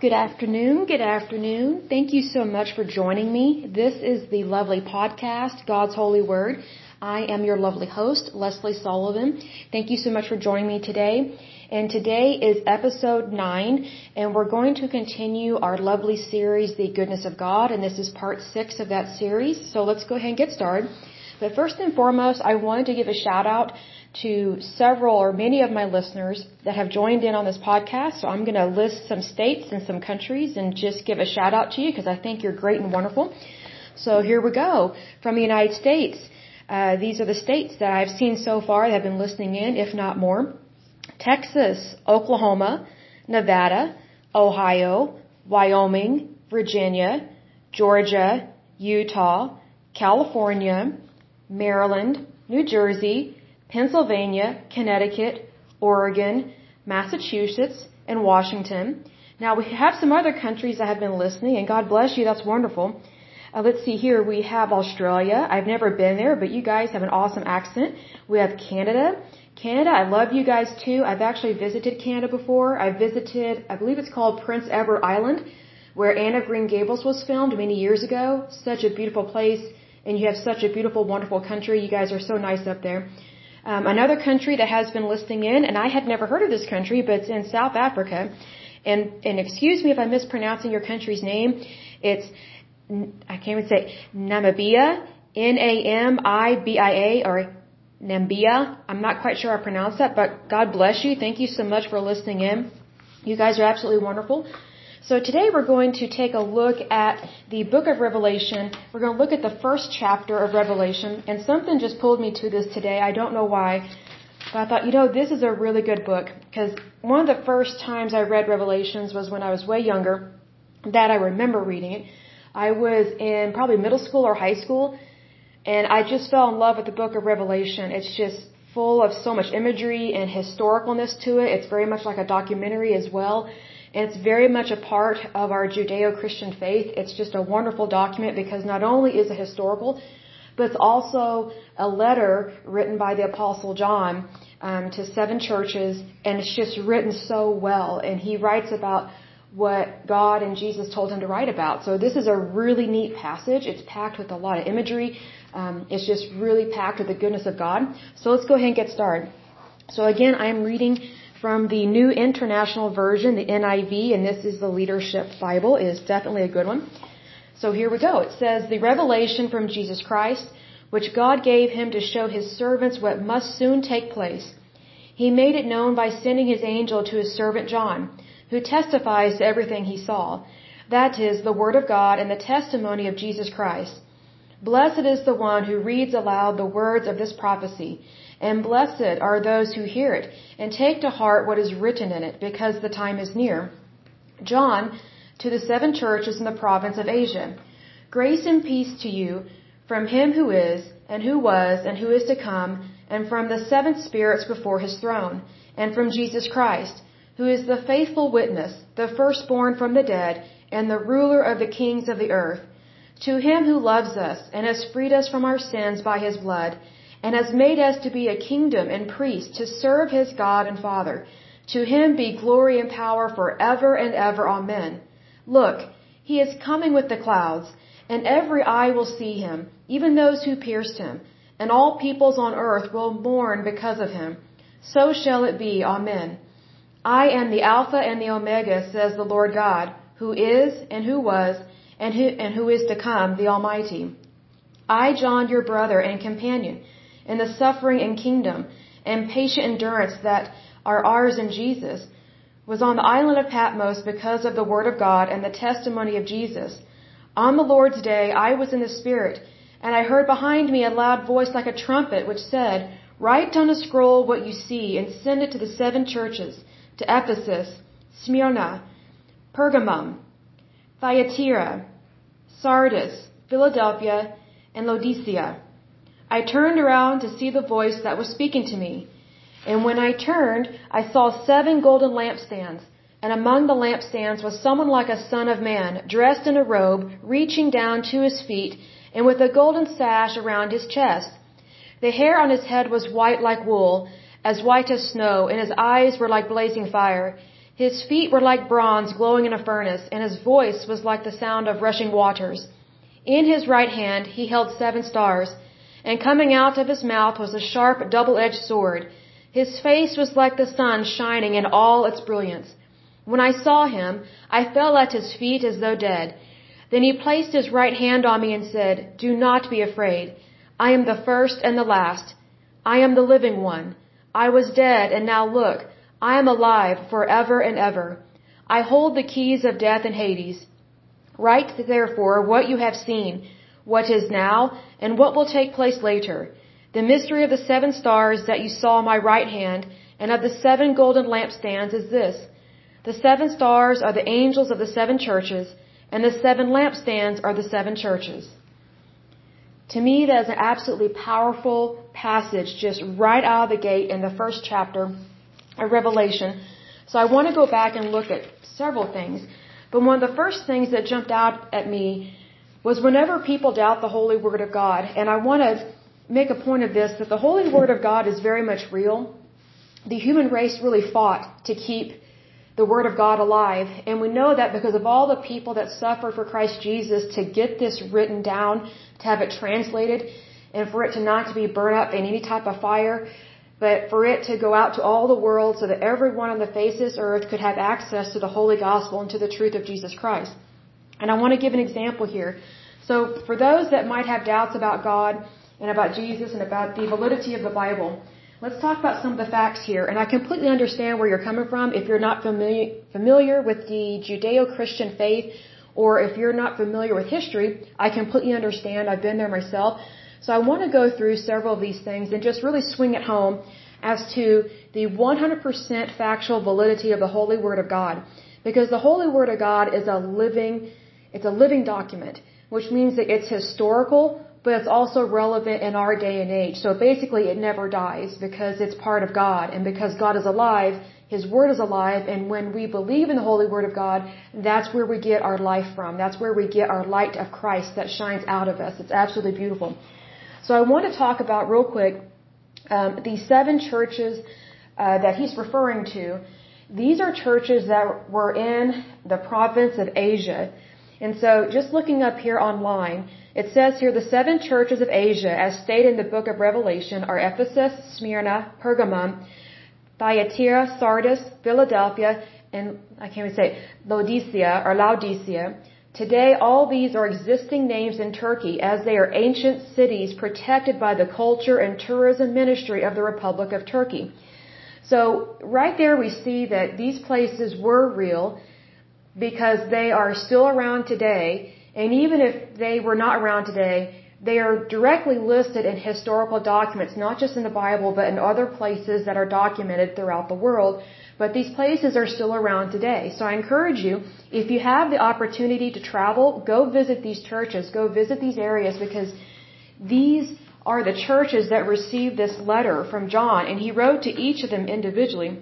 Good afternoon. Good afternoon. Thank you so much for joining me. This is the lovely podcast, God's Holy Word. I am your lovely host, Lesley Sullivan. Thank you so much for joining me today. And today is episode 9, and we're going to continue our lovely series, The Goodness of God, and this is part 6 of that series. So let's go ahead and get started. But first and foremost, I wanted to give a shout out to several or many of my listeners that have joined in on this podcast. So I'm going to list some states and some countries and just give a shout out to you because I think you're great and wonderful. So here we go. From the United States, uh, these are the states that I've seen so far that have been listening in, if not more. Texas, Oklahoma, Nevada, Ohio, Wyoming, Virginia, Georgia, Utah, California, Maryland, New Jersey, Pennsylvania, Connecticut, Oregon, Massachusetts, and Washington. Now we have some other countries that have been listening, and God bless you, that's wonderful. Uh, let's see here, we have Australia. I've never been there, but you guys have an awesome accent. We have Canada. Canada, I love you guys too. I've actually visited Canada before. I visited, I believe it's called Prince Edward Island, where Anne of Green Gables was filmed many years ago. Such a beautiful place, and you have such a beautiful, wonderful country. You guys are so nice up there. Um, another country that has been listing in, and I had never heard of this country, but it's in South Africa. And, and excuse me if I'm mispronouncing your country's name. It's, I can't even say, Namibia, N-A-M-I-B-I-A, or Nambia. I'm not quite sure I pronounced that, but God bless you. Thank you so much for listening in. You guys are absolutely wonderful. So today we're going to take a look at the book of Revelation. We're going to look at the first chapter of Revelation. And something just pulled me to this today. I don't know why. But I thought, you know, this is a really good book. Because one of the first times I read Revelations was when I was way younger. That I remember reading it. I was in probably middle school or high school. And I just fell in love with the book of Revelation. It's just full of so much imagery and historicalness to it. It's very much like a documentary as well. And it's very much a part of our Judeo-Christian faith. It's just a wonderful document because not only is it historical, but it's also a letter written by the Apostle John um, to seven churches, and it's just written so well. And he writes about what God and Jesus told him to write about. So this is a really neat passage. It's packed with a lot of imagery. Um, it's just really packed with the goodness of God. So let's go ahead and get started. So again, I'm reading from the New International Version, the NIV, and this is the Leadership Bible, is definitely a good one. So here we go. It says, The revelation from Jesus Christ, which God gave him to show his servants what must soon take place. He made it known by sending his angel to his servant John, who testifies to everything he saw. That is, the Word of God and the testimony of Jesus Christ. Blessed is the one who reads aloud the words of this prophecy and blessed are those who hear it and take to heart what is written in it, because the time is near. John, to the seven churches in the province of Asia. Grace and peace to you from him who is, and who was, and who is to come, and from the seven spirits before his throne, and from Jesus Christ, who is the faithful witness, the firstborn from the dead, and the ruler of the kings of the earth. To him who loves us, and has freed us from our sins by his blood, and has made us to be a kingdom and priests to serve his God and Father. To him be glory and power forever and ever. Amen. Look, he is coming with the clouds, and every eye will see him, even those who pierced him, and all peoples on earth will mourn because of him. So shall it be. Amen. I am the Alpha and the Omega, says the Lord God, who is, and who was, and who, and who is to come, the Almighty. I, John, your brother and companion, in the suffering and kingdom and patient endurance that are ours in Jesus, was on the island of Patmos because of the word of God and the testimony of Jesus. On the Lord's day, I was in the Spirit, and I heard behind me a loud voice like a trumpet, which said, Write on a scroll what you see and send it to the seven churches, to Ephesus, Smyrna, Pergamum, Thyatira, Sardis, Philadelphia, and Laodicea. I turned around to see the voice that was speaking to me. And when I turned, I saw seven golden lampstands. And among the lampstands was someone like a son of man, dressed in a robe, reaching down to his feet, and with a golden sash around his chest. The hair on his head was white like wool, as white as snow, and his eyes were like blazing fire. His feet were like bronze glowing in a furnace, and his voice was like the sound of rushing waters. In his right hand he held seven stars, and coming out of his mouth was a sharp double-edged sword. His face was like the sun shining in all its brilliance. When I saw him, I fell at his feet as though dead. Then he placed his right hand on me and said, Do not be afraid. I am the first and the last. I am the living one. I was dead, and now look, I am alive forever and ever. I hold the keys of death and Hades. Write therefore what you have seen, what is now, and what will take place later. The mystery of the seven stars that you saw on my right hand, and of the seven golden lampstands is this. The seven stars are the angels of the seven churches, and the seven lampstands are the seven churches. To me, that is an absolutely powerful passage just right out of the gate in the first chapter of Revelation. So I want to go back and look at several things. But one of the first things that jumped out at me was whenever people doubt the Holy Word of God, and I want to make a point of this, that the Holy Word of God is very much real. The human race really fought to keep the Word of God alive, and we know that because of all the people that suffered for Christ Jesus to get this written down, to have it translated, and for it to not to be burned up in any type of fire, but for it to go out to all the world so that everyone on the face of this earth could have access to the holy gospel and to the truth of Jesus Christ. And I want to give an example here. So for those that might have doubts about God and about Jesus and about the validity of the Bible, let's talk about some of the facts here. And I completely understand where you're coming from if you're not familiar, familiar with the Judeo-Christian faith or if you're not familiar with history. I completely understand. I've been there myself. So I want to go through several of these things and just really swing it home as to the 100% factual validity of the Holy Word of God. Because the Holy Word of God is a living, it's a living document, which means that it's historical, but it's also relevant in our day and age. So basically it never dies because it's part of God. And because God is alive, His Word is alive, and when we believe in the Holy Word of God, that's where we get our life from. That's where we get our light of Christ that shines out of us. It's absolutely beautiful. So I want to talk about real quick um, these seven churches uh, that he's referring to. These are churches that were in the province of Asia. And so just looking up here online, it says here the seven churches of Asia, as stated in the book of Revelation, are Ephesus, Smyrna, Pergamum, Thyatira, Sardis, Philadelphia, and I can't even say Laodicea or Laodicea. Today, all these are existing names in Turkey as they are ancient cities protected by the culture and tourism ministry of the Republic of Turkey. So, right there we see that these places were real because they are still around today, and even if they were not around today, they are directly listed in historical documents, not just in the Bible, but in other places that are documented throughout the world. But these places are still around today. So I encourage you, if you have the opportunity to travel, go visit these churches, go visit these areas because these are the churches that received this letter from John and he wrote to each of them individually.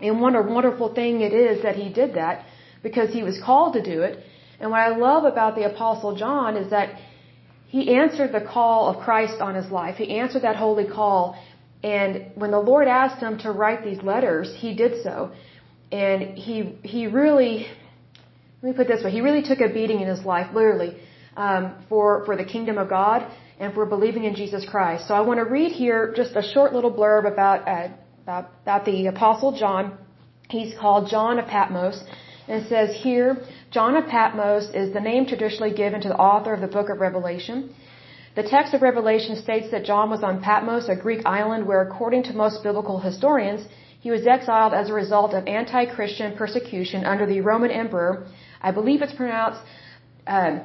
And what a wonderful thing it is that he did that because he was called to do it. And what I love about the apostle John is that he answered the call of Christ on his life. He answered that holy call and when the Lord asked him to write these letters, he did so. And he, he really, let me put this way, he really took a beating in his life, literally, um, for, for the kingdom of God and for believing in Jesus Christ. So I want to read here just a short little blurb about, uh, about, about the apostle John. He's called John of Patmos. And it says here, John of Patmos is the name traditionally given to the author of the book of Revelation. The text of Revelation states that John was on Patmos, a Greek island where, according to most biblical historians, he was exiled as a result of anti-Christian persecution under the Roman emperor. I believe it's pronounced uh,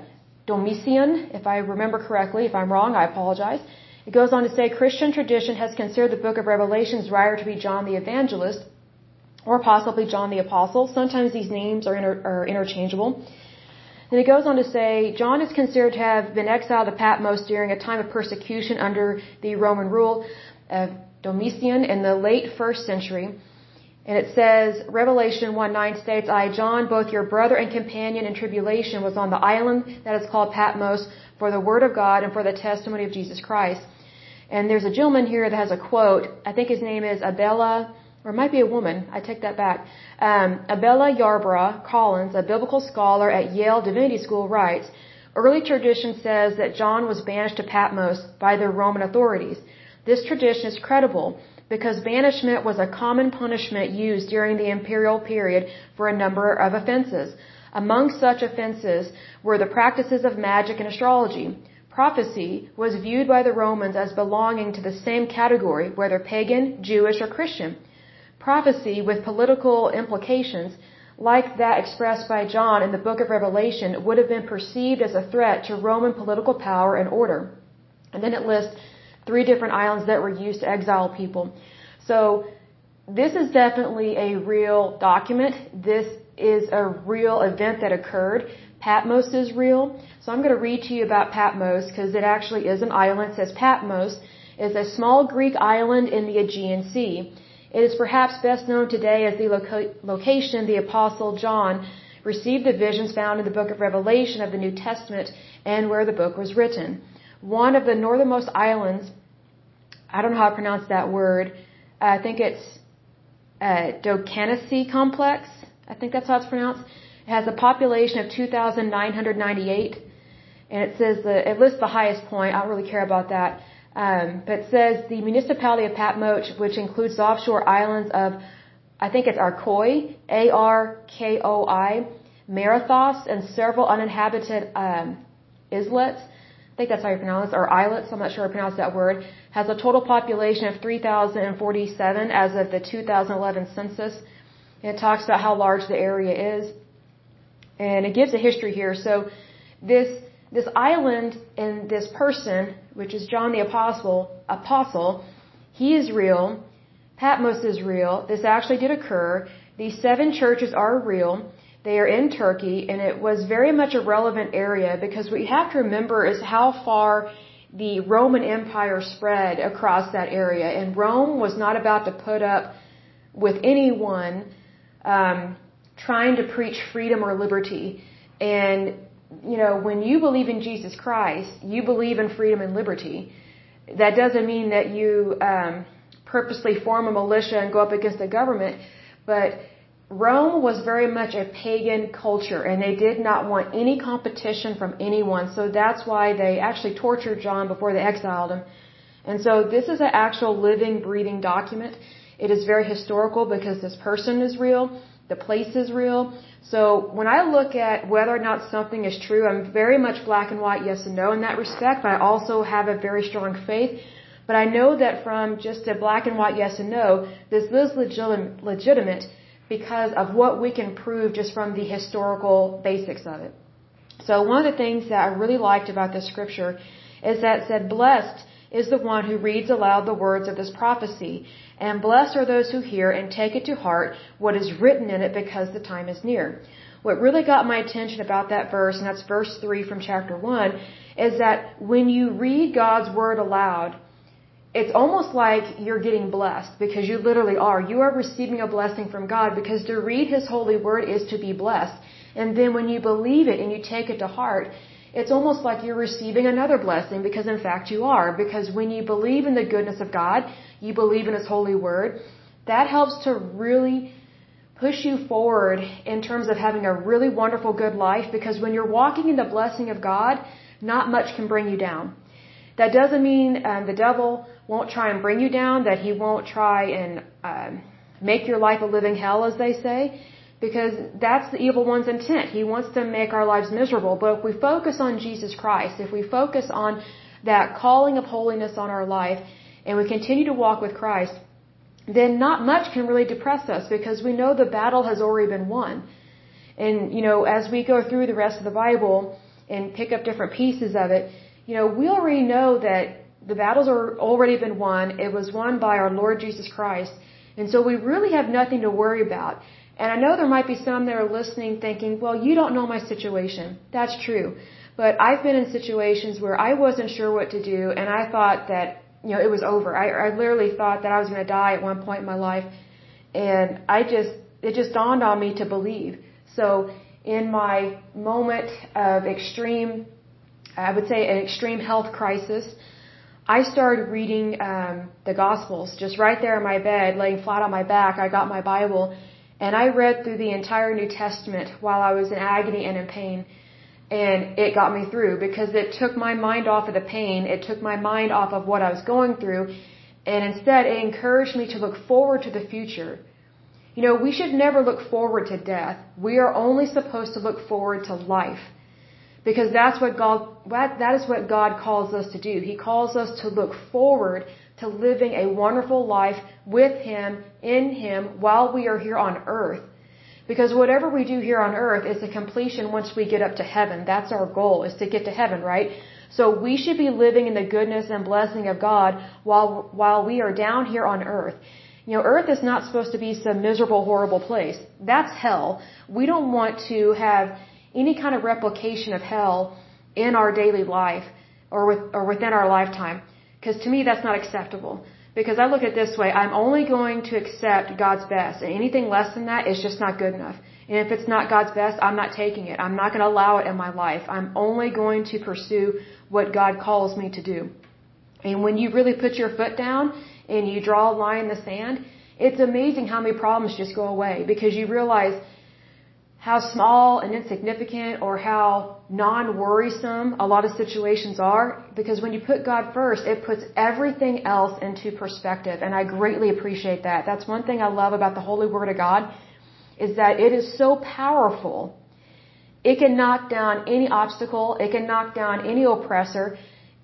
Domitian, if I remember correctly. If I'm wrong, I apologize. It goes on to say Christian tradition has considered the book of Revelation's writer to be John the Evangelist, or possibly John the Apostle. Sometimes these names are, inter- are interchangeable. Then it goes on to say, John is considered to have been exiled to Patmos during a time of persecution under the Roman rule of Domitian in the late first century. And it says, Revelation 1 9 states, I, John, both your brother and companion in tribulation, was on the island that is called Patmos for the word of God and for the testimony of Jesus Christ. And there's a gentleman here that has a quote. I think his name is Abela or it might be a woman. I take that back. Um, Abella Yarbro Collins, a biblical scholar at Yale Divinity School, writes, Early tradition says that John was banished to Patmos by the Roman authorities. This tradition is credible because banishment was a common punishment used during the imperial period for a number of offenses. Among such offenses were the practices of magic and astrology. Prophecy was viewed by the Romans as belonging to the same category, whether pagan, Jewish, or Christian. Prophecy with political implications, like that expressed by John in the book of Revelation, would have been perceived as a threat to Roman political power and order. And then it lists three different islands that were used to exile people. So, this is definitely a real document. This is a real event that occurred. Patmos is real. So I'm going to read to you about Patmos because it actually is an island. It says Patmos is a small Greek island in the Aegean Sea. It is perhaps best known today as the loca- location the Apostle John received the visions found in the book of Revelation of the New Testament and where the book was written. One of the northernmost islands, I don't know how to pronounce that word, I think it's uh, complex. I think that's how it's pronounced. It has a population of 2,998, and it says it lists the highest point. I don't really care about that. Um, but says the municipality of Patmos, which includes offshore islands of, I think it's Arkoi, A-R-K-O-I, Marathos, and several uninhabited um, islets. I think that's how you pronounce it, or islets. I'm not sure how to pronounce that word. Has a total population of 3,047 as of the 2011 census. It talks about how large the area is. And it gives a history here. So this this island and this person, which is John the Apostle, apostle, he is real. Patmos is real. This actually did occur. These seven churches are real. They are in Turkey, and it was very much a relevant area because what you have to remember is how far the Roman Empire spread across that area. And Rome was not about to put up with anyone um, trying to preach freedom or liberty. And you know, when you believe in Jesus Christ, you believe in freedom and liberty. That doesn't mean that you um, purposely form a militia and go up against the government, but Rome was very much a pagan culture and they did not want any competition from anyone. So that's why they actually tortured John before they exiled him. And so this is an actual living, breathing document. It is very historical because this person is real, the place is real, so when I look at whether or not something is true, I'm very much black and white, yes and no in that respect, but I also have a very strong faith. But I know that from just a black and white yes and no, this is legitimate because of what we can prove just from the historical basics of it. So one of the things that I really liked about this scripture is that it said, blessed is the one who reads aloud the words of this prophecy and blessed are those who hear and take it to heart what is written in it because the time is near. What really got my attention about that verse, and that's verse 3 from chapter 1, is that when you read God's word aloud, it's almost like you're getting blessed because you literally are. You are receiving a blessing from God because to read His holy word is to be blessed. And then when you believe it and you take it to heart, it's almost like you're receiving another blessing because in fact you are. Because when you believe in the goodness of God, you believe in His holy word, that helps to really push you forward in terms of having a really wonderful good life because when you're walking in the blessing of God, not much can bring you down. That doesn't mean um, the devil won't try and bring you down, that he won't try and um, make your life a living hell, as they say because that's the evil one's intent. He wants to make our lives miserable. But if we focus on Jesus Christ, if we focus on that calling of holiness on our life, and we continue to walk with Christ, then not much can really depress us because we know the battle has already been won. And, you know, as we go through the rest of the Bible and pick up different pieces of it, you know, we already know that the battles are already been won. It was won by our Lord Jesus Christ. And so we really have nothing to worry about. And I know there might be some that are listening thinking, well, you don't know my situation. That's true. But I've been in situations where I wasn't sure what to do and I thought that, you know, it was over. I, I literally thought that I was going to die at one point in my life. And I just, it just dawned on me to believe. So in my moment of extreme, I would say an extreme health crisis, I started reading um, the Gospels just right there in my bed, laying flat on my back. I got my Bible, and I read through the entire New Testament while I was in agony and in pain. And it got me through because it took my mind off of the pain. It took my mind off of what I was going through. And instead, it encouraged me to look forward to the future. You know, we should never look forward to death. We are only supposed to look forward to life. Because that's what God, that is what God calls us to do. He calls us to look forward to living a wonderful life with Him, in Him, while we are here on earth. Because whatever we do here on earth is a completion once we get up to heaven. That's our goal, is to get to heaven, right? So we should be living in the goodness and blessing of God while, while we are down here on earth. You know, earth is not supposed to be some miserable, horrible place. That's hell. We don't want to have any kind of replication of hell in our daily life or with, or within our lifetime. Because to me, that's not acceptable. Because I look at this way, I'm only going to accept God's best, and anything less than that is just not good enough. And if it's not God's best, I'm not taking it. I'm not going to allow it in my life. I'm only going to pursue what God calls me to do. And when you really put your foot down and you draw a line in the sand, it's amazing how many problems just go away because you realize how small and insignificant or how non-worrisome a lot of situations are because when you put God first, it puts everything else into perspective and I greatly appreciate that. That's one thing I love about the Holy Word of God is that it is so powerful. It can knock down any obstacle, it can knock down any oppressor.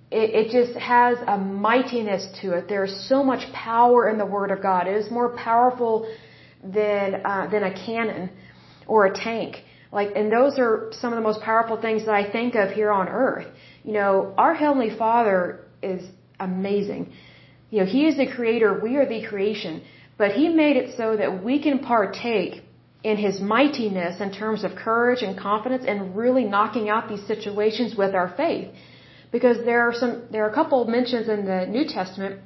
It, it just has a mightiness to it. There's so much power in the Word of God. It is more powerful than uh, than a cannon or a tank. Like, and those are some of the most powerful things that I think of here on earth. You know, our Heavenly Father is amazing. You know, He is the creator, we are the creation. But He made it so that we can partake in His mightiness in terms of courage and confidence and really knocking out these situations with our faith. Because there are some, there are a couple of mentions in the New Testament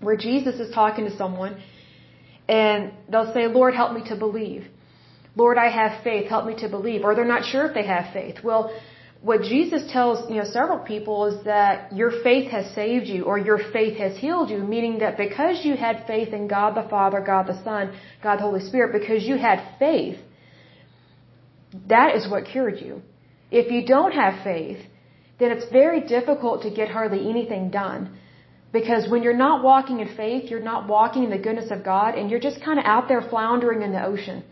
where Jesus is talking to someone and they'll say, Lord, help me to believe. Lord, I have faith, help me to believe. Or they're not sure if they have faith. Well, what Jesus tells, you know, several people is that your faith has saved you or your faith has healed you, meaning that because you had faith in God the Father, God the Son, God the Holy Spirit, because you had faith, that is what cured you. If you don't have faith, then it's very difficult to get hardly anything done. Because when you're not walking in faith, you're not walking in the goodness of God, and you're just kind of out there floundering in the ocean.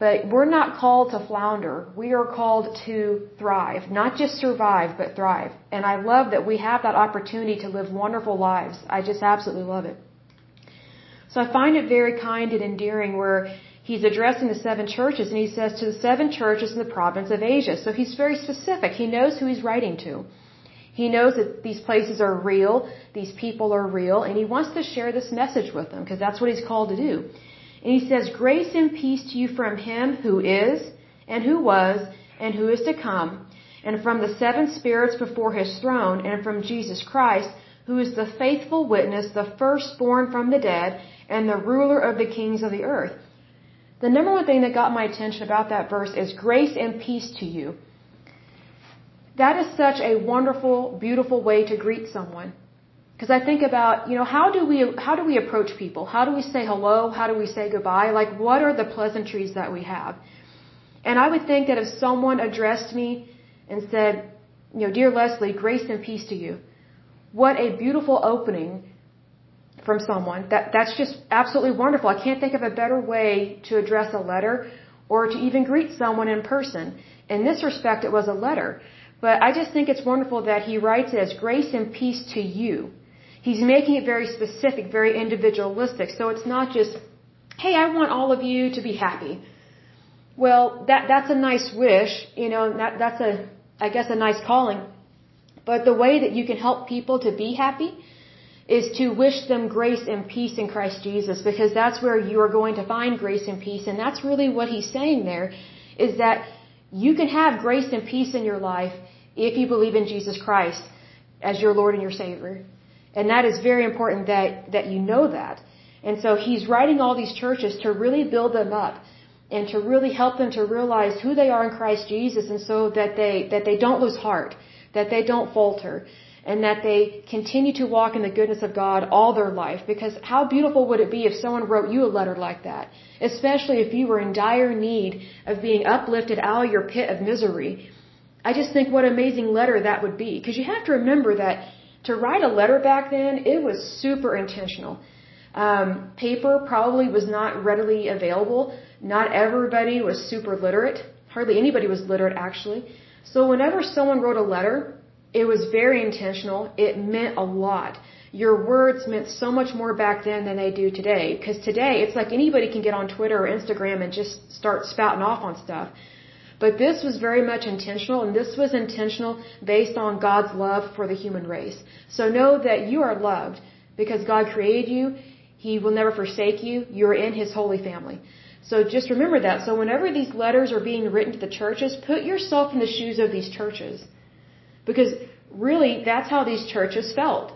But we're not called to flounder. We are called to thrive, not just survive, but thrive. And I love that we have that opportunity to live wonderful lives. I just absolutely love it. So I find it very kind and endearing where he's addressing the seven churches and he says to the seven churches in the province of Asia. So he's very specific. He knows who he's writing to. He knows that these places are real, these people are real, and he wants to share this message with them because that's what he's called to do. And he says, Grace and peace to you from him who is, and who was, and who is to come, and from the seven spirits before his throne, and from Jesus Christ, who is the faithful witness, the firstborn from the dead, and the ruler of the kings of the earth. The number one thing that got my attention about that verse is grace and peace to you. That is such a wonderful, beautiful way to greet someone. Because I think about, you know, how do we how do we approach people? How do we say hello? How do we say goodbye? Like what are the pleasantries that we have? And I would think that if someone addressed me and said, you know, dear Lesley, grace and peace to you. What a beautiful opening from someone. That that's just absolutely wonderful. I can't think of a better way to address a letter or to even greet someone in person. In this respect, it was a letter. But I just think it's wonderful that he writes it as grace and peace to you. He's making it very specific, very individualistic. So it's not just, hey, I want all of you to be happy. Well, that that's a nice wish, you know, that that's a I guess a nice calling. But the way that you can help people to be happy is to wish them grace and peace in Christ Jesus because that's where you are going to find grace and peace and that's really what he's saying there is that you can have grace and peace in your life if you believe in Jesus Christ as your Lord and your Savior. And that is very important that, that you know that. And so he's writing all these churches to really build them up and to really help them to realize who they are in Christ Jesus and so that they, that they don't lose heart, that they don't falter, and that they continue to walk in the goodness of God all their life. Because how beautiful would it be if someone wrote you a letter like that? Especially if you were in dire need of being uplifted out of your pit of misery. I just think what amazing letter that would be. Because you have to remember that to write a letter back then, it was super intentional. Um, paper probably was not readily available. Not everybody was super literate. Hardly anybody was literate actually. So whenever someone wrote a letter, it was very intentional. It meant a lot. Your words meant so much more back then than they do today. Because today, it's like anybody can get on Twitter or Instagram and just start spouting off on stuff. But this was very much intentional, and this was intentional based on God's love for the human race. So know that you are loved because God created you. He will never forsake you. You're in His holy family. So just remember that. So whenever these letters are being written to the churches, put yourself in the shoes of these churches. Because really, that's how these churches felt.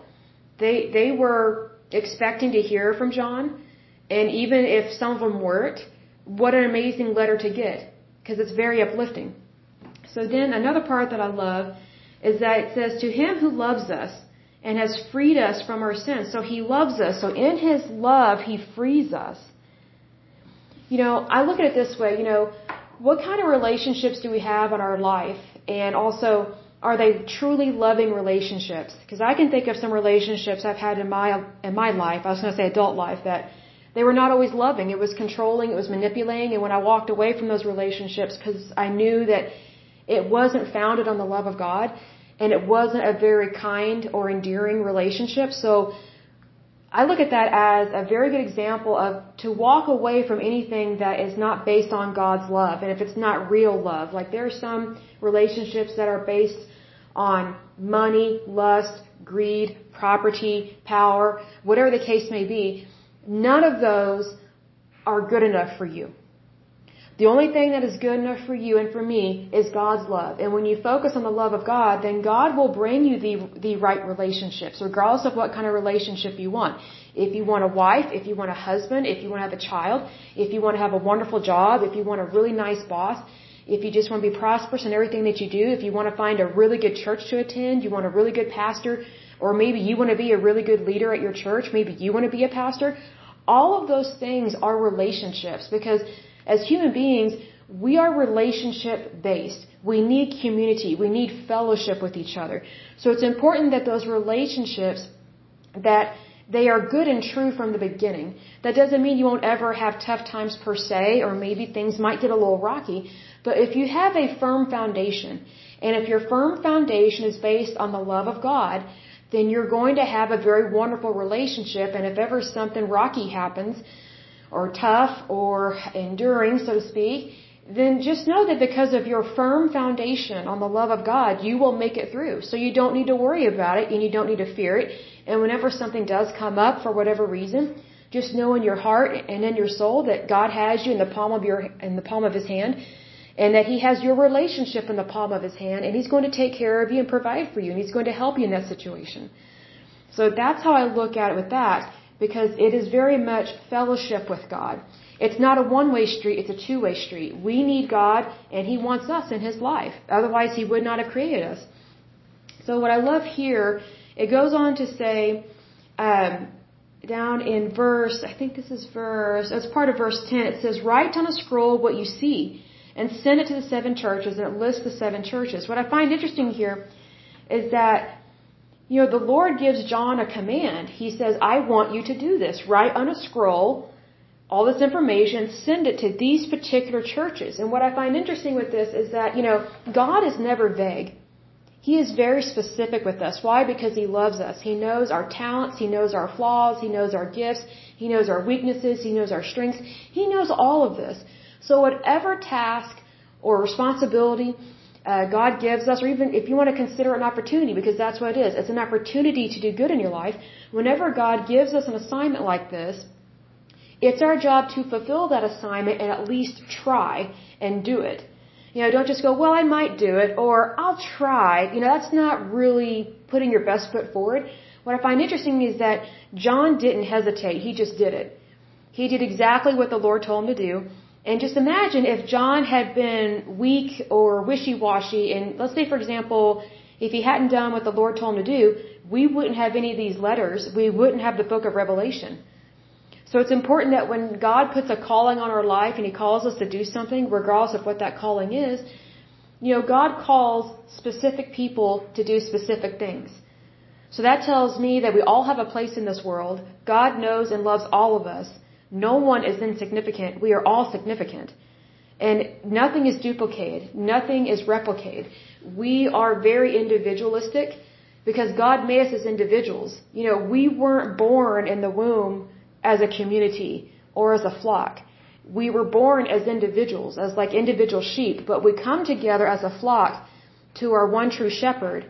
They, they were expecting to hear from John, and even if some of them weren't, what an amazing letter to get, because it's very uplifting. So then another part that I love is that it says, to him who loves us and has freed us from our sins. So he loves us. So in his love, he frees us. You know, I look at it this way, you know, what kind of relationships do we have in our life? And also, are they truly loving relationships? Because I can think of some relationships I've had in my in my life. I was going to say adult life that they were not always loving. It was controlling. It was manipulating. And when I walked away from those relationships, because I knew that it wasn't founded on the love of God, and it wasn't a very kind or endearing relationship. So I look at that as a very good example of to walk away from anything that is not based on God's love, and if it's not real love. Like there are some relationships that are based on money, lust, greed, property, power, whatever the case may be, none of those are good enough for you. The only thing that is good enough for you and for me is God's love. And when you focus on the love of God, then God will bring you the, the right relationships, regardless of what kind of relationship you want. If you want a wife, if you want a husband, if you want to have a child, if you want to have a wonderful job, if you want a really nice boss, if you just want to be prosperous in everything that you do, if you want to find a really good church to attend, you want a really good pastor, or maybe you want to be a really good leader at your church, maybe you want to be a pastor, all of those things are relationships because as human beings, we are relationship based. We need community. We need fellowship with each other. So it's important that those relationships that they are good and true from the beginning. That doesn't mean you won't ever have tough times per se, or maybe things might get a little rocky. But if you have a firm foundation, and if your firm foundation is based on the love of God, then you're going to have a very wonderful relationship. And if ever something rocky happens, or tough, or enduring, so to speak, then just know that because of your firm foundation on the love of God, you will make it through. So you don't need to worry about it and you don't need to fear it. And whenever something does come up for whatever reason, just know in your heart and in your soul that God has you in the palm of your in the palm of his hand and that he has your relationship in the palm of his hand and he's going to take care of you and provide for you and he's going to help you in that situation. So that's how I look at it with that because it is very much fellowship with God. It's not a one-way street, it's a two-way street. We need God and He wants us in His life. Otherwise He would not have created us. So what I love here, it goes on to say, um, down in verse, I think this is verse, as part of verse 10, it says, write on a scroll what you see and send it to the seven churches and it lists the seven churches. What I find interesting here is that you know, the Lord gives John a command. He says, I want you to do this. Write on a scroll all this information, send it to these particular churches. And what I find interesting with this is that, you know, God is never vague. He is very specific with us. Why? Because He loves us. He knows our talents. He knows our flaws. He knows our gifts. He knows our weaknesses. He knows our strengths. He knows all of this. So whatever task or responsibility uh, God gives us, or even if you want to consider it an opportunity, because that's what it is. It's an opportunity to do good in your life. Whenever God gives us an assignment like this, it's our job to fulfill that assignment and at least try and do it. You know, don't just go, well, I might do it, or I'll try. You know, that's not really putting your best foot forward. What I find interesting is that John didn't hesitate. He just did it. He did exactly what the Lord told him to do. And just imagine if John had been weak or wishy-washy, and let's say, for example, If he hadn't done what the Lord told him to do, we wouldn't have any of these letters. We wouldn't have the book of Revelation. So it's important that when God puts a calling on our life and He calls us to do something, regardless of what that calling is, you know, God calls specific people to do specific things. So that tells me that we all have a place in this world. God knows and loves all of us. No one is insignificant. We are all significant. And nothing is duplicated. Nothing is replicated. We are very individualistic because God made us as individuals. You know, we weren't born in the womb as a community or as a flock. We were born as individuals, as like individual sheep, but we come together as a flock to our one true shepherd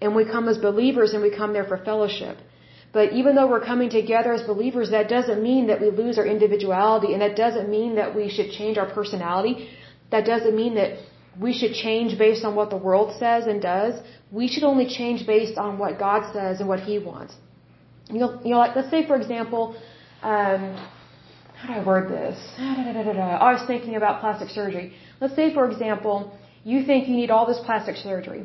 and we come as believers and we come there for fellowship. But even though we're coming together as believers, that doesn't mean that we lose our individuality and that doesn't mean that we should change our personality. That doesn't mean that we should change based on what the world says and does. We should only change based on what God says and what He wants. You know, you know like let's say for example, um, how do I word this? I was thinking about plastic surgery. Let's say for example, you think you need all this plastic surgery.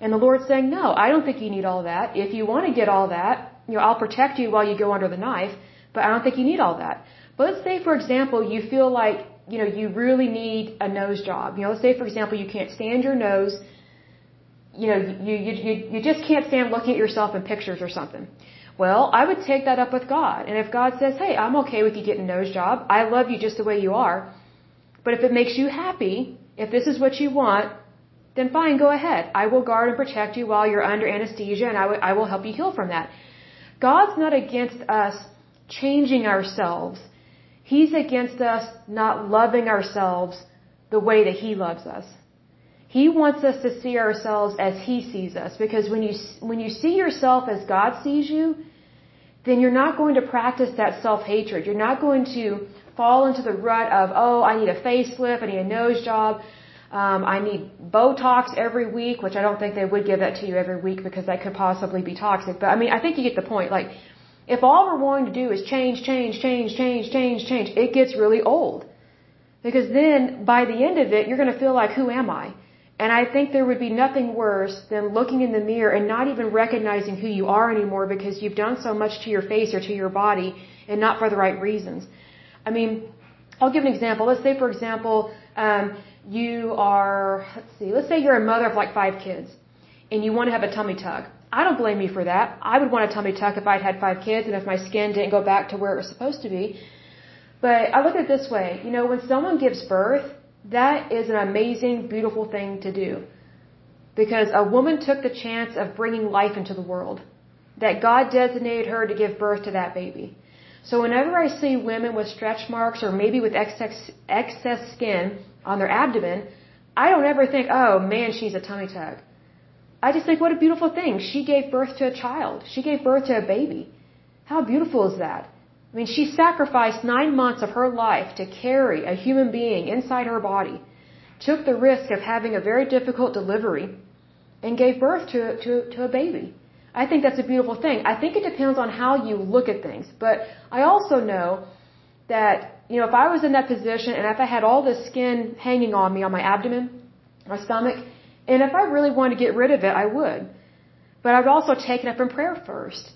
And the Lord's saying, no, I don't think you need all that. If you want to get all that, you know, I'll protect you while you go under the knife, but I don't think you need all that. But let's say, for example, you feel like, you know, you really need a nose job. You know, let's say, for example, you can't stand your nose. You know, you, you, you, you just can't stand looking at yourself in pictures or something. Well, I would take that up with God. And if God says, hey, I'm okay with you getting a nose job. I love you just the way you are. But if it makes you happy, if this is what you want, then fine, go ahead. I will guard and protect you while you're under anesthesia and I will help you heal from that. God's not against us changing ourselves. He's against us not loving ourselves the way that He loves us. He wants us to see ourselves as He sees us because when you, when you see yourself as God sees you, then you're not going to practice that self-hatred. You're not going to fall into the rut of, oh, I need a facelift, I need a nose job, um, I need Botox every week, which I don't think they would give that to you every week because that could possibly be toxic. But I mean, I think you get the point. Like, if all we're wanting to do is change, change, change, change, change, change, it gets really old. Because then, by the end of it, you're going to feel like, who am I? And I think there would be nothing worse than looking in the mirror and not even recognizing who you are anymore because you've done so much to your face or to your body and not for the right reasons. I mean, I'll give an example. Let's say, for example, um, you are, let's see, let's say you're a mother of like five kids and you want to have a tummy tuck. I don't blame you for that. I would want a tummy tuck if I'd had five kids and if my skin didn't go back to where it was supposed to be. But I look at it this way, you know, when someone gives birth, that is an amazing, beautiful thing to do. Because a woman took the chance of bringing life into the world. That God designated her to give birth to that baby. So whenever I see women with stretch marks or maybe with excess, excess skin on their abdomen, I don't ever think, oh man, she's a tummy tuck. I just think, what a beautiful thing. She gave birth to a child. She gave birth to a baby. How beautiful is that? I mean, she sacrificed nine months of her life to carry a human being inside her body, took the risk of having a very difficult delivery, and gave birth to, to, to a baby. I think that's a beautiful thing. I think it depends on how you look at things. But I also know that you know, if I was in that position and if I had all this skin hanging on me on my abdomen, my stomach, and if I really wanted to get rid of it, I would. But I would also take it up in prayer first.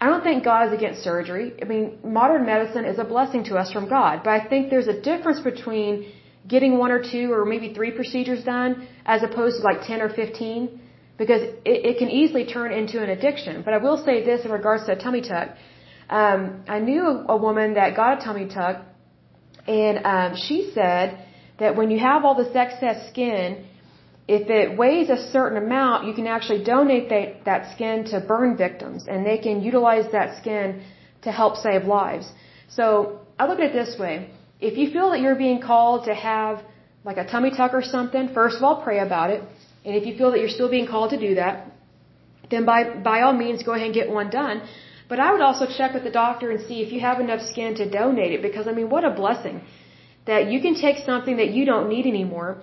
I don't think God is against surgery. I mean, modern medicine is a blessing to us from God, but I think there's a difference between getting one or two or maybe three procedures done as opposed to like 10 or 15 because it, it can easily turn into an addiction. But I will say this in regards to a tummy tuck. Um, I knew a, a woman that got a tummy tuck and um, she said that when you have all this excess skin, if it weighs a certain amount, you can actually donate that, that skin to burn victims, and they can utilize that skin to help save lives. So I look at it this way: if you feel that you're being called to have like a tummy tuck or something, first of all, pray about it. And if you feel that you're still being called to do that, then by by all means, go ahead and get one done. But I would also check with the doctor and see if you have enough skin to donate it because I mean, what a blessing that you can take something that you don't need anymore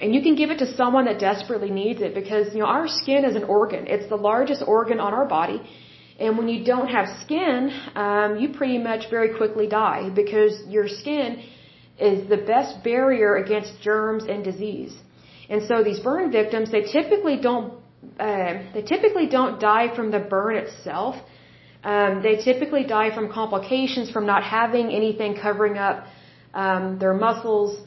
and you can give it to someone that desperately needs it because you know our skin is an organ. It's the largest organ on our body. And when you don't have skin, um, you pretty much very quickly die because your skin is the best barrier against germs and disease. And so these burn victims, they typically don't, uh, they typically don't die from the burn itself. Um, they typically die from complications from not having anything covering up um, their muscles,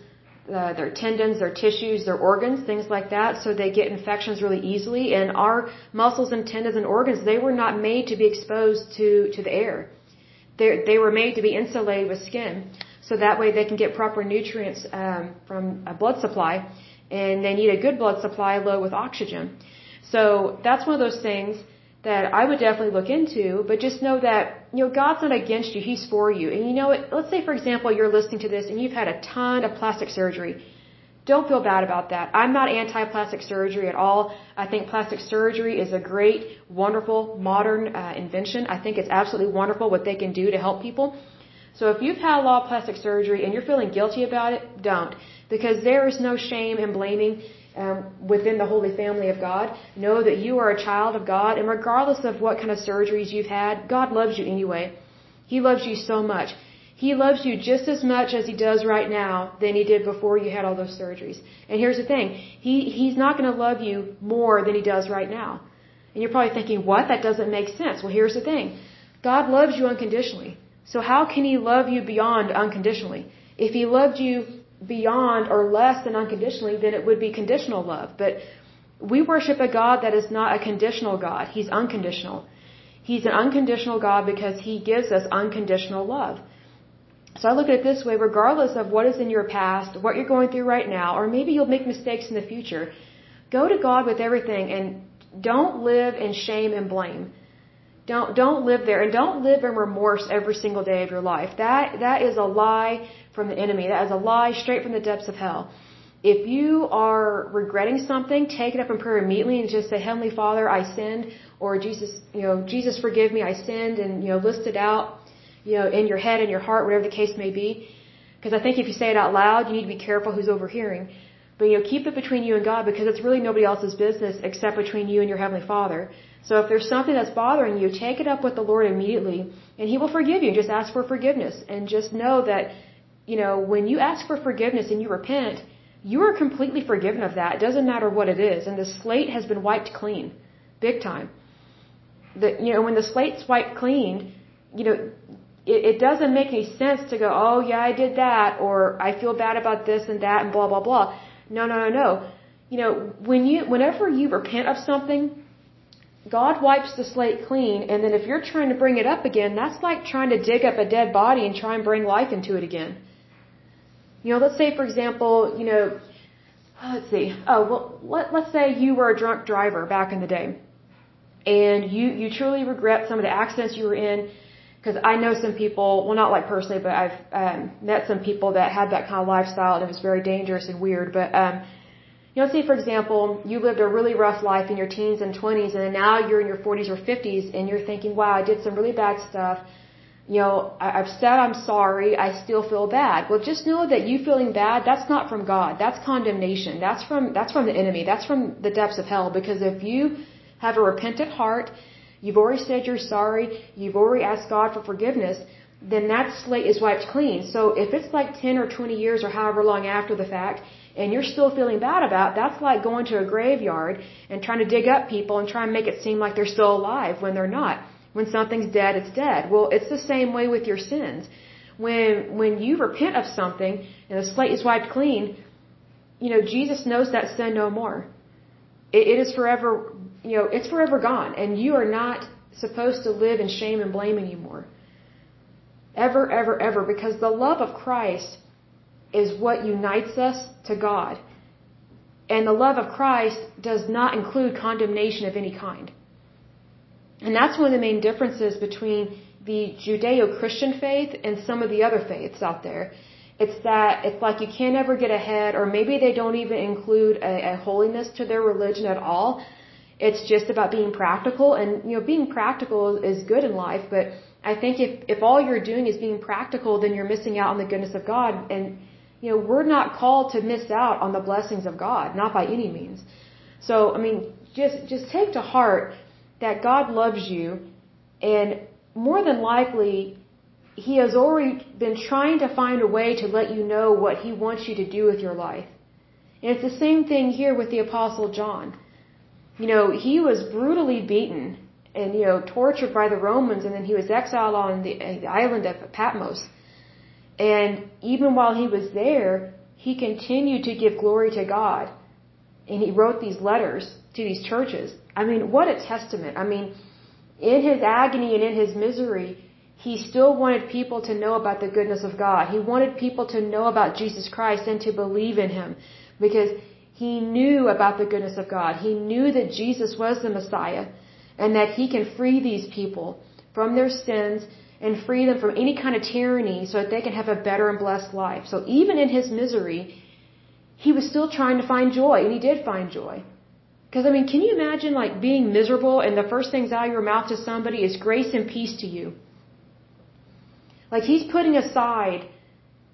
uh, their tendons, their tissues, their organs, things like that. So they get infections really easily. And our muscles and tendons and organs, they were not made to be exposed to to the air. They they were made to be insulated with skin, so that way they can get proper nutrients um, from a blood supply, and they need a good blood supply low with oxygen. So that's one of those things that I would definitely look into, but just know that, you know, God's not against you, He's for you. And you know what, let's say for example you're listening to this and you've had a ton of plastic surgery. Don't feel bad about that. I'm not anti-plastic surgery at all. I think plastic surgery is a great, wonderful, modern uh, invention. I think it's absolutely wonderful what they can do to help people. So if you've had of plastic surgery and you're feeling guilty about it, don't. Because there is no shame in blaming um, within the holy family of God. Know that you are a child of God, and regardless of what kind of surgeries you've had, God loves you anyway. He loves you so much. He loves you just as much as he does right now than he did before you had all those surgeries. And here's the thing. He, he's not going to love you more than he does right now. And you're probably thinking, what? That doesn't make sense. Well, here's the thing. God loves you unconditionally. So how can he love you beyond unconditionally? If he loved you beyond or less than unconditionally, then it would be conditional love. But we worship a God that is not a conditional God. He's unconditional. He's an unconditional God because He gives us unconditional love. So I look at it this way, regardless of what is in your past, what you're going through right now, or maybe you'll make mistakes in the future, go to God with everything and don't live in shame and blame. Don't don't live there and don't live in remorse every single day of your life. That that is a lie from the enemy. That is a lie straight from the depths of hell. If you are regretting something, take it up in prayer immediately and just say, Heavenly Father, I sinned, or Jesus, you know, Jesus forgive me, I sinned, and, you know, list it out, you know, in your head, in your heart, whatever the case may be. Because I think if you say it out loud, you need to be careful who's overhearing. But, you know, keep it between you and God because it's really nobody else's business except between you and your Heavenly Father. So if there's something that's bothering you, take it up with the Lord immediately and He will forgive you. Just ask for forgiveness and just know that you know, when you ask for forgiveness and you repent, you are completely forgiven of that. It doesn't matter what it is. And the slate has been wiped clean. Big time. The, you know, when the slate's wiped clean, you know, it, it doesn't make any sense to go, oh yeah, I did that, or I feel bad about this and that and blah, blah, blah. No, no, no, no. You know, when you, whenever you repent of something, God wipes the slate clean, and then if you're trying to bring it up again, that's like trying to dig up a dead body and try and bring life into it again. You know, let's say, for example, you know, uh, let's see. Oh, well, let, let's say you were a drunk driver back in the day, and you you truly regret some of the accidents you were in. Because I know some people, well, not like personally, but I've um, met some people that had that kind of lifestyle, and it was very dangerous and weird. But um, you know, say for example, you lived a really rough life in your teens and 20s, and now you're in your 40s or 50s, and you're thinking, wow, I did some really bad stuff you know, I, I've said I'm sorry, I still feel bad. Well, just know that you feeling bad, that's not from God. That's condemnation. That's from, that's from the enemy. That's from the depths of hell. Because if you have a repentant heart, you've already said you're sorry, you've already asked God for forgiveness, then that slate is wiped clean. So if it's like 10 or 20 years or however long after the fact, and you're still feeling bad about, that's like going to a graveyard and trying to dig up people and try and make it seem like they're still alive when they're not. When something's dead, it's dead. Well, it's the same way with your sins. When when you repent of something and the slate is wiped clean, you know Jesus knows that sin no more. it, it is forever, you know, it's forever gone, and you are not supposed to live in shame and blame anymore. Ever, ever, ever, because the love of Christ is what unites us to God. And the love of Christ does not include condemnation of any kind. And that's one of the main differences between the Judeo-Christian faith and some of the other faiths out there. It's that it's like you can't ever get ahead, or maybe they don't even include a, a holiness to their religion at all. It's just about being practical, and you know, being practical is good in life. But I think if if all you're doing is being practical, then you're missing out on the goodness of God. And you know, we're not called to miss out on the blessings of God, not by any means. So, I mean, just just take to heart that God loves you and more than likely he has already been trying to find a way to let you know what he wants you to do with your life. And it's the same thing here with the Apostle John. You know, he was brutally beaten and, you know, tortured by the Romans, and then he was exiled on the, uh, the island of Patmos. And even while he was there, he continued to give glory to God. And he wrote these letters to these churches. I mean, what a testament. I mean, in his agony and in his misery, he still wanted people to know about the goodness of God. He wanted people to know about Jesus Christ and to believe in him because he knew about the goodness of God. He knew that Jesus was the Messiah and that he can free these people from their sins and free them from any kind of tyranny so that they can have a better and blessed life. So even in his misery, he was still trying to find joy and he did find joy. Because I mean, can you imagine like being miserable and the first things out of your mouth to somebody is grace and peace to you? Like he's putting aside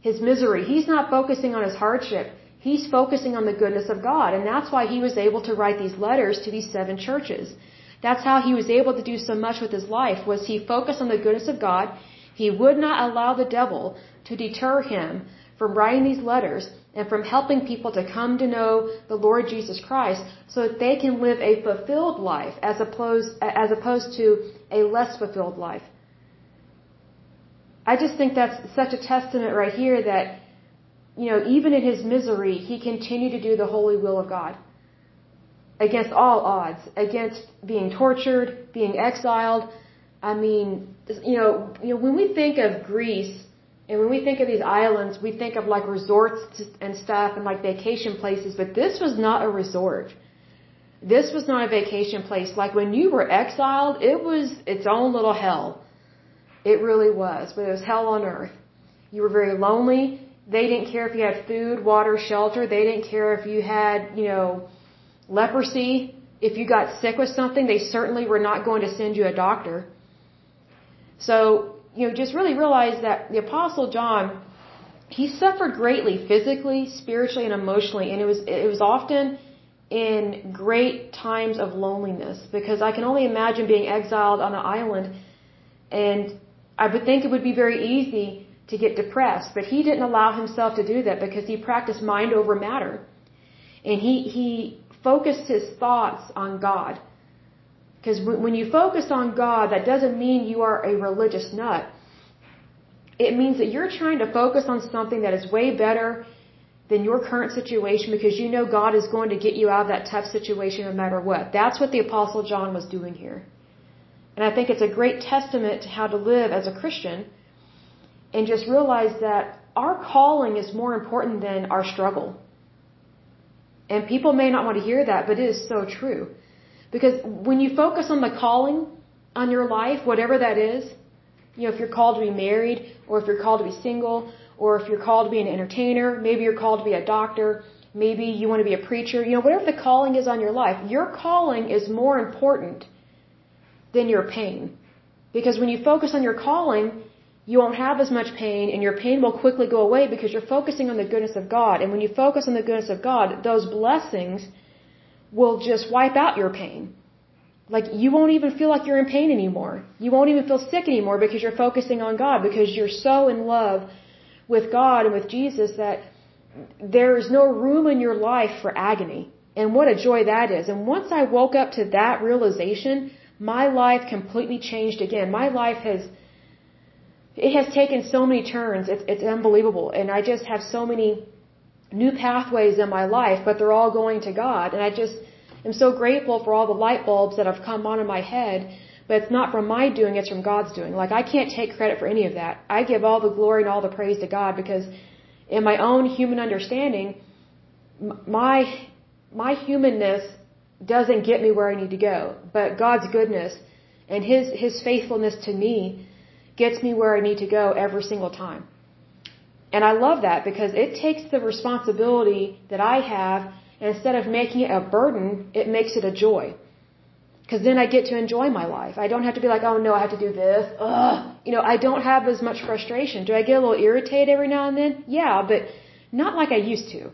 his misery. He's not focusing on his hardship. He's focusing on the goodness of God. And that's why he was able to write these letters to these seven churches. That's how he was able to do so much with his life was he focused on the goodness of God. He would not allow the devil to deter him from writing these letters and from helping people to come to know the Lord Jesus Christ so that they can live a fulfilled life as opposed, as opposed to a less fulfilled life. I just think that's such a testament right here that, you know, even in his misery, he continued to do the holy will of God. Against all odds, against being tortured, being exiled. I mean, you know, you know, when we think of Greece and when we think of these islands, we think of like resorts and stuff and like vacation places, but this was not a resort. This was not a vacation place. Like when you were exiled, it was its own little hell. It really was, but it was hell on earth. You were very lonely. They didn't care if you had food, water, shelter. They didn't care if you had, you know, leprosy. If you got sick with something, they certainly were not going to send you a doctor. So, you know, just really realize that the Apostle John, he suffered greatly physically, spiritually, and emotionally, and it was it was often in great times of loneliness because I can only imagine being exiled on an island and I would think it would be very easy to get depressed, but he didn't allow himself to do that because he practiced mind over matter. And he, he focused his thoughts on God. Because when you focus on God, that doesn't mean you are a religious nut. It means that you're trying to focus on something that is way better than your current situation because you know God is going to get you out of that tough situation no matter what. That's what the Apostle John was doing here. And I think it's a great testament to how to live as a Christian and just realize that our calling is more important than our struggle. And people may not want to hear that, but it is so true. Because when you focus on the calling on your life, whatever that is, you know, if you're called to be married, or if you're called to be single, or if you're called to be an entertainer, maybe you're called to be a doctor, maybe you want to be a preacher, you know, whatever the calling is on your life, your calling is more important than your pain. Because when you focus on your calling, you won't have as much pain and your pain will quickly go away because you're focusing on the goodness of God. And when you focus on the goodness of God, those blessings will just wipe out your pain. Like you won't even feel like you're in pain anymore. You won't even feel sick anymore because you're focusing on God because you're so in love with God and with Jesus that there is no room in your life for agony. And what a joy that is. And once I woke up to that realization, my life completely changed again. My life has, it has taken so many turns. It's, it's unbelievable. And I just have so many new pathways in my life, but they're all going to God. And I just am so grateful for all the light bulbs that have come on in my head. But it's not from my doing, it's from God's doing. Like, I can't take credit for any of that. I give all the glory and all the praise to God because in my own human understanding, my, my humanness doesn't get me where I need to go. But God's goodness and His, His faithfulness to me gets me where I need to go every single time. And I love that because it takes the responsibility that I have and instead of making it a burden, it makes it a joy. Because then I get to enjoy my life. I don't have to be like, oh no, I have to do this. Ugh. You know, I don't have as much frustration. Do I get a little irritated every now and then? Yeah, but not like I used to.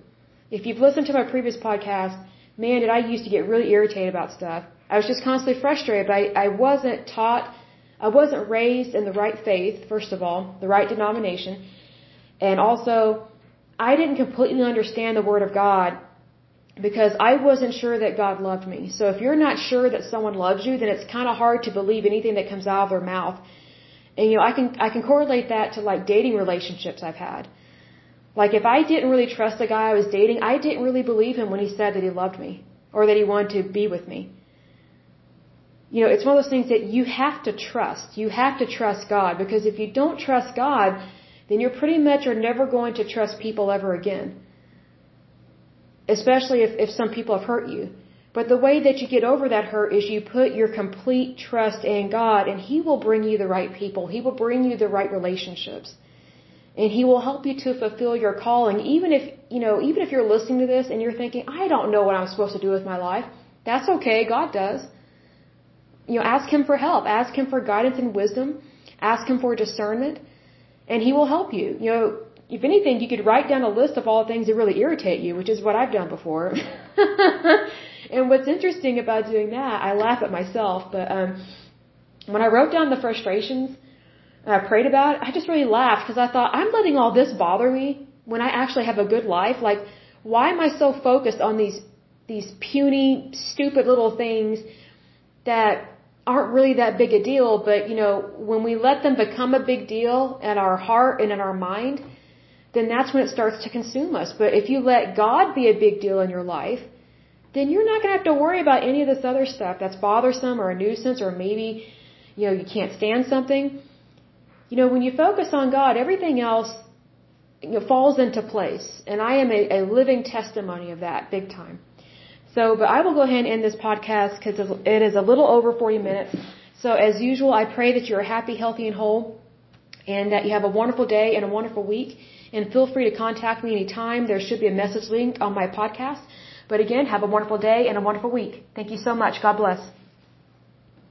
If you've listened to my previous podcast, man, did I used to get really irritated about stuff. I was just constantly frustrated. I, I wasn't taught, I wasn't raised in the right faith, first of all, the right denomination. And also, I didn't completely understand the Word of God because I wasn't sure that God loved me. So if you're not sure that someone loves you, then it's kind of hard to believe anything that comes out of their mouth. And you know, I can I can correlate that to like dating relationships I've had. Like if I didn't really trust the guy I was dating, I didn't really believe him when he said that he loved me or that he wanted to be with me. You know, it's one of those things that you have to trust. You have to trust God because if you don't trust God, then you're pretty much are never going to trust people ever again especially if, if some people have hurt you. But the way that you get over that hurt is you put your complete trust in God and He will bring you the right people. He will bring you the right relationships. And He will help you to fulfill your calling. Even if, you know, even if you're listening to this and you're thinking, I don't know what I'm supposed to do with my life. That's okay. God does. You know, ask Him for help. Ask Him for guidance and wisdom. Ask Him for discernment. And He will help you. You know, if anything, you could write down a list of all the things that really irritate you, which is what I've done before. and what's interesting about doing that, I laugh at myself, but um, when I wrote down the frustrations and I prayed about it, I just really laughed because I thought, I'm letting all this bother me when I actually have a good life. Like, why am I so focused on these these puny, stupid little things that aren't really that big a deal, but you know, when we let them become a big deal in our heart and in our mind, then that's when it starts to consume us. But if you let God be a big deal in your life, then you're not going to have to worry about any of this other stuff that's bothersome or a nuisance or maybe, you know, you can't stand something. You know, when you focus on God, everything else you know, falls into place. And I am a, a living testimony of that big time. So, but I will go ahead and end this podcast because it is a little over 40 minutes. So as usual, I pray that you're happy, healthy, and whole and that you have a wonderful day and a wonderful week. And feel free to contact me anytime. There should be a message link on my podcast. But again, have a wonderful day and a wonderful week. Thank you so much. God bless.